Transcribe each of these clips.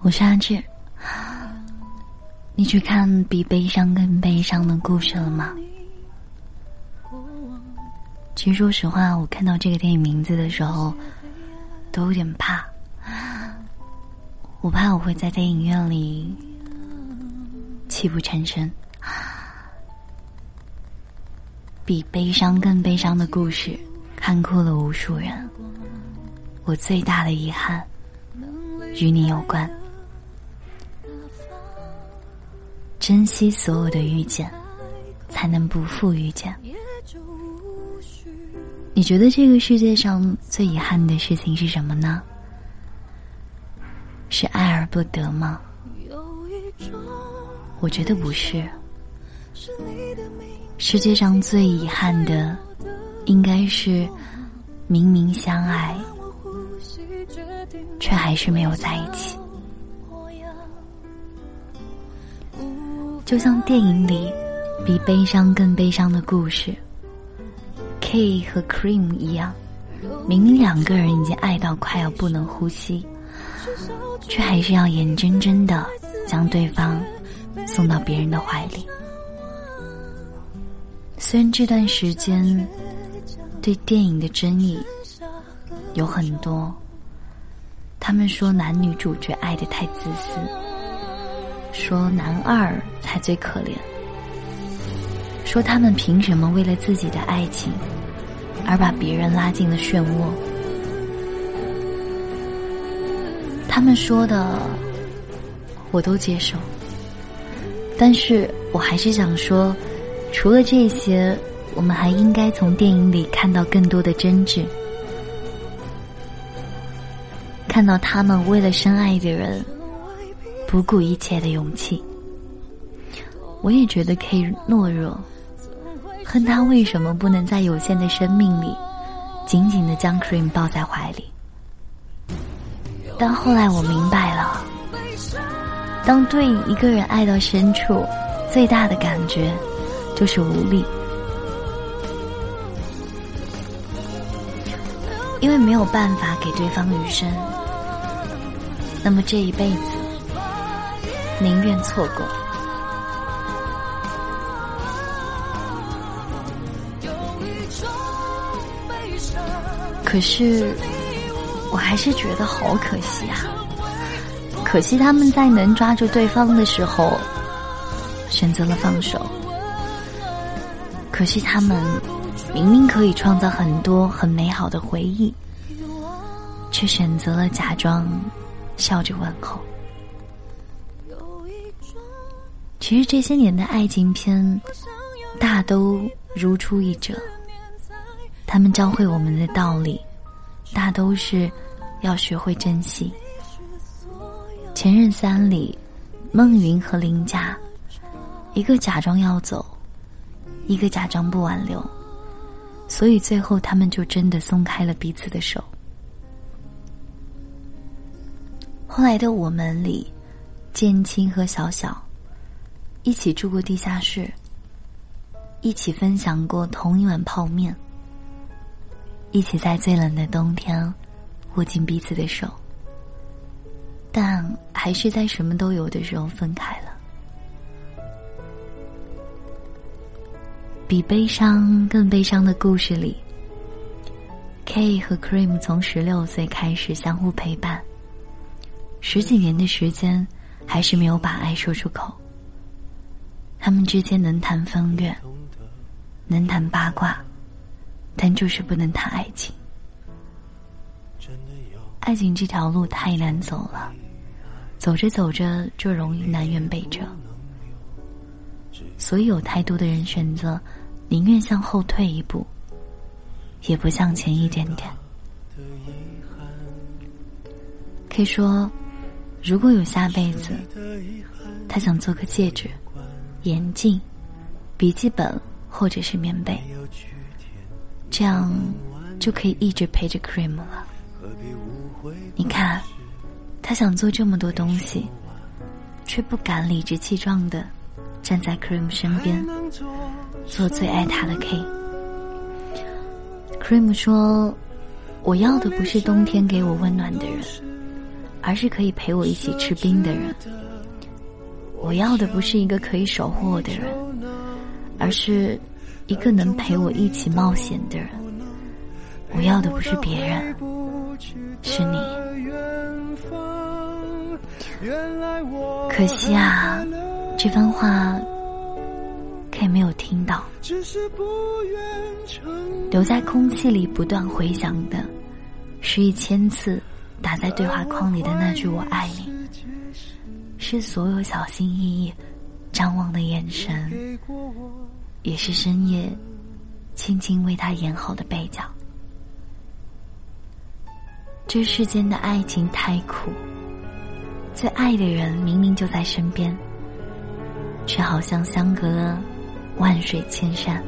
我是阿志。你去看比悲伤更悲伤的故事了吗？其实说实话，我看到这个电影名字的时候，都有点怕。我怕我会在电影院里泣不成声。比悲伤更悲伤的故事，看哭了无数人。我最大的遗憾，与你有关。珍惜所有的遇见，才能不负遇见。你觉得这个世界上最遗憾的事情是什么呢？是爱而不得吗？我觉得不是。世界上最遗憾的，应该是明明相爱，却还是没有在一起。就像电影里比悲伤更悲伤的故事，K 和 Cream 一样，明明两个人已经爱到快要不能呼吸，却还是要眼睁睁的将对方送到别人的怀里。虽然这段时间对电影的争议有很多，他们说男女主角爱的太自私。说男二才最可怜，说他们凭什么为了自己的爱情而把别人拉进了漩涡？他们说的我都接受，但是我还是想说，除了这些，我们还应该从电影里看到更多的真挚，看到他们为了深爱的人。不顾一切的勇气，我也觉得可以懦弱。恨他为什么不能在有限的生命里，紧紧的将 Cream 抱在怀里？但后来我明白了，当对一个人爱到深处，最大的感觉就是无力，因为没有办法给对方余生，那么这一辈子。宁愿错过，可是我还是觉得好可惜啊！可惜他们在能抓住对方的时候选择了放手，可惜他们明明可以创造很多很美好的回忆，却选择了假装笑着问候。其实这些年的爱情片，大都如出一辙。他们教会我们的道理，大都是要学会珍惜。《前任三》里，孟云和林佳，一个假装要走，一个假装不挽留，所以最后他们就真的松开了彼此的手。后来的我们里，建青和小小。一起住过地下室，一起分享过同一碗泡面，一起在最冷的冬天握紧彼此的手，但还是在什么都有的时候分开了。比悲伤更悲伤的故事里，K 和 Cream 从十六岁开始相互陪伴，十几年的时间，还是没有把爱说出口。他们之间能谈风月，能谈八卦，但就是不能谈爱情。爱情这条路太难走了，走着走着就容易南辕北辙。所以有太多的人选择，宁愿向后退一步，也不向前一点点。可以说，如果有下辈子，他想做个戒指。眼镜、笔记本或者是棉被，这样就可以一直陪着 Cream 了。你看，他想做这么多东西，却不敢理直气壮的站在 Cream 身边，做最爱他的 K。Cream 说：“我要的不是冬天给我温暖的人，而是可以陪我一起吃冰的人。我要的不是一个可以守护我的人，而是一个能陪我一起冒险的人。我要的不是别人，是你。可惜啊，这番话可以没有听到，留在空气里不断回响的，是一千次打在对话框里的那句“我爱你”，是所有小心翼翼张望的眼神，也是深夜轻轻为他演好的背角。这世间的爱情太苦，最爱的人明明就在身边，却好像相隔了万水千山。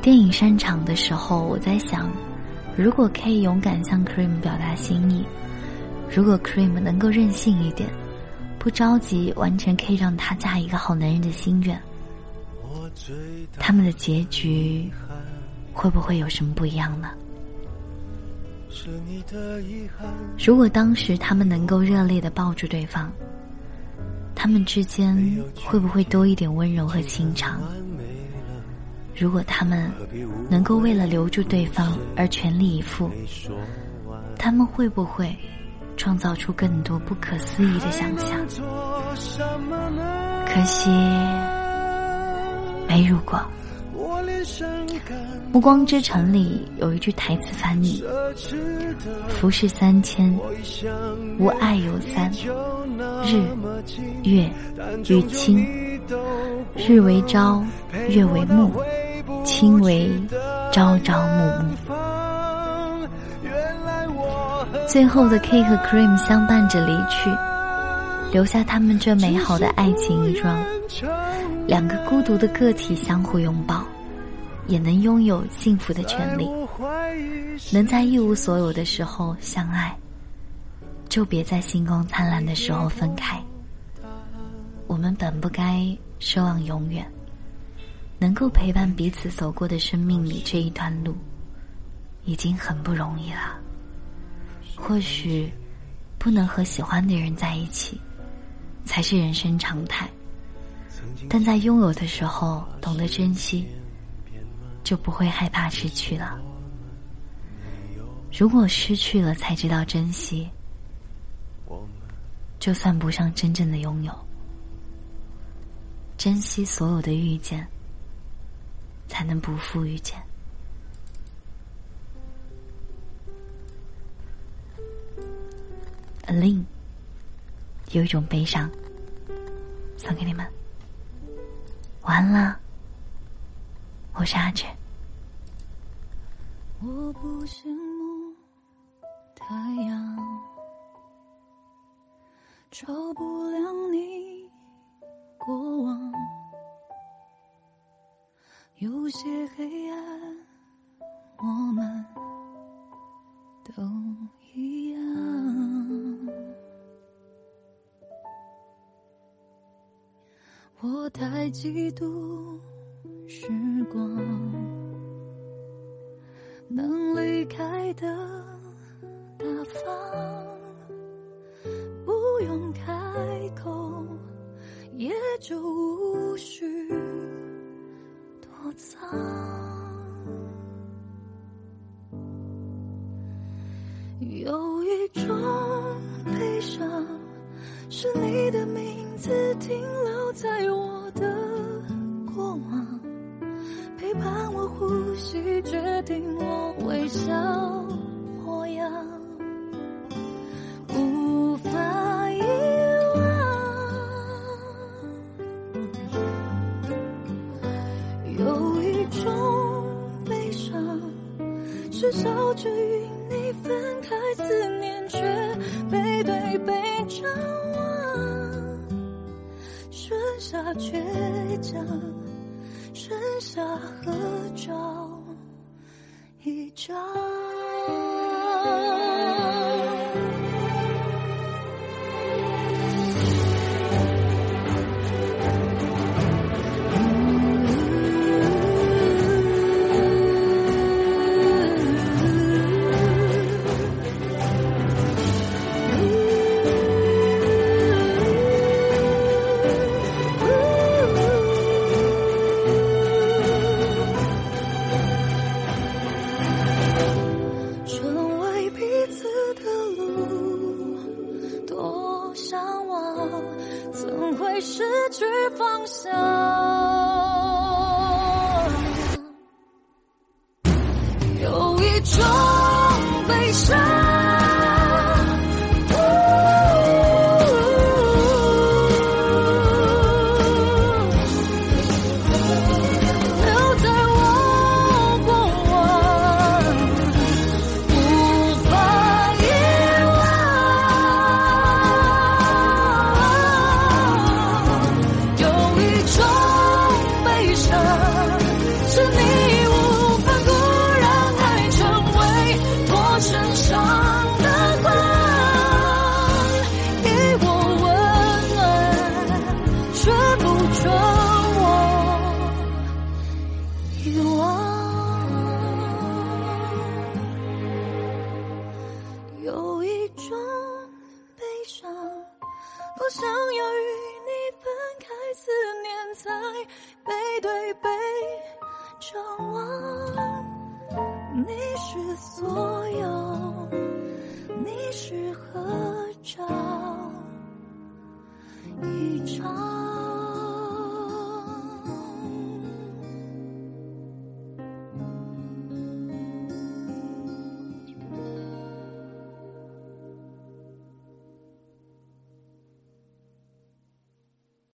电影散场的时候，我在想，如果 K 勇敢向 Cream 表达心意，如果 Cream 能够任性一点，不着急完成 K 让他嫁一个好男人的心愿，他们的结局会不会有什么不一样呢？如果当时他们能够热烈的抱住对方，他们之间会不会多一点温柔和情长？如果他们能够为了留住对方而全力以赴，他们会不会创造出更多不可思议的想象？可惜，没如果。《暮光之城》里有一句台词翻译：“浮世三千，无爱有三，日、月与卿。日为朝，月为暮，亲为朝朝暮暮。”最后的 K 和 Cream 相伴着离去，留下他们这美好的爱情一桩，两个孤独的个体相互拥抱。也能拥有幸福的权利，能在一无所有的时候相爱，就别在星光灿烂的时候分开。我们本不该奢望永远，能够陪伴彼此走过的生命里这一段路，已经很不容易了。或许，不能和喜欢的人在一起，才是人生常态。但在拥有的时候，懂得珍惜。就不会害怕失去了。如果失去了才知道珍惜，就算不上真正的拥有。珍惜所有的遇见，才能不负遇见。alin，有一种悲伤，送给你们。完了。我是阿志。我不羡慕太阳，照不亮你过往。有些黑暗，我们都一样。我太嫉妒。时光能离开的大方，不用开口，也就无需强。剩下合照一张。有一种着。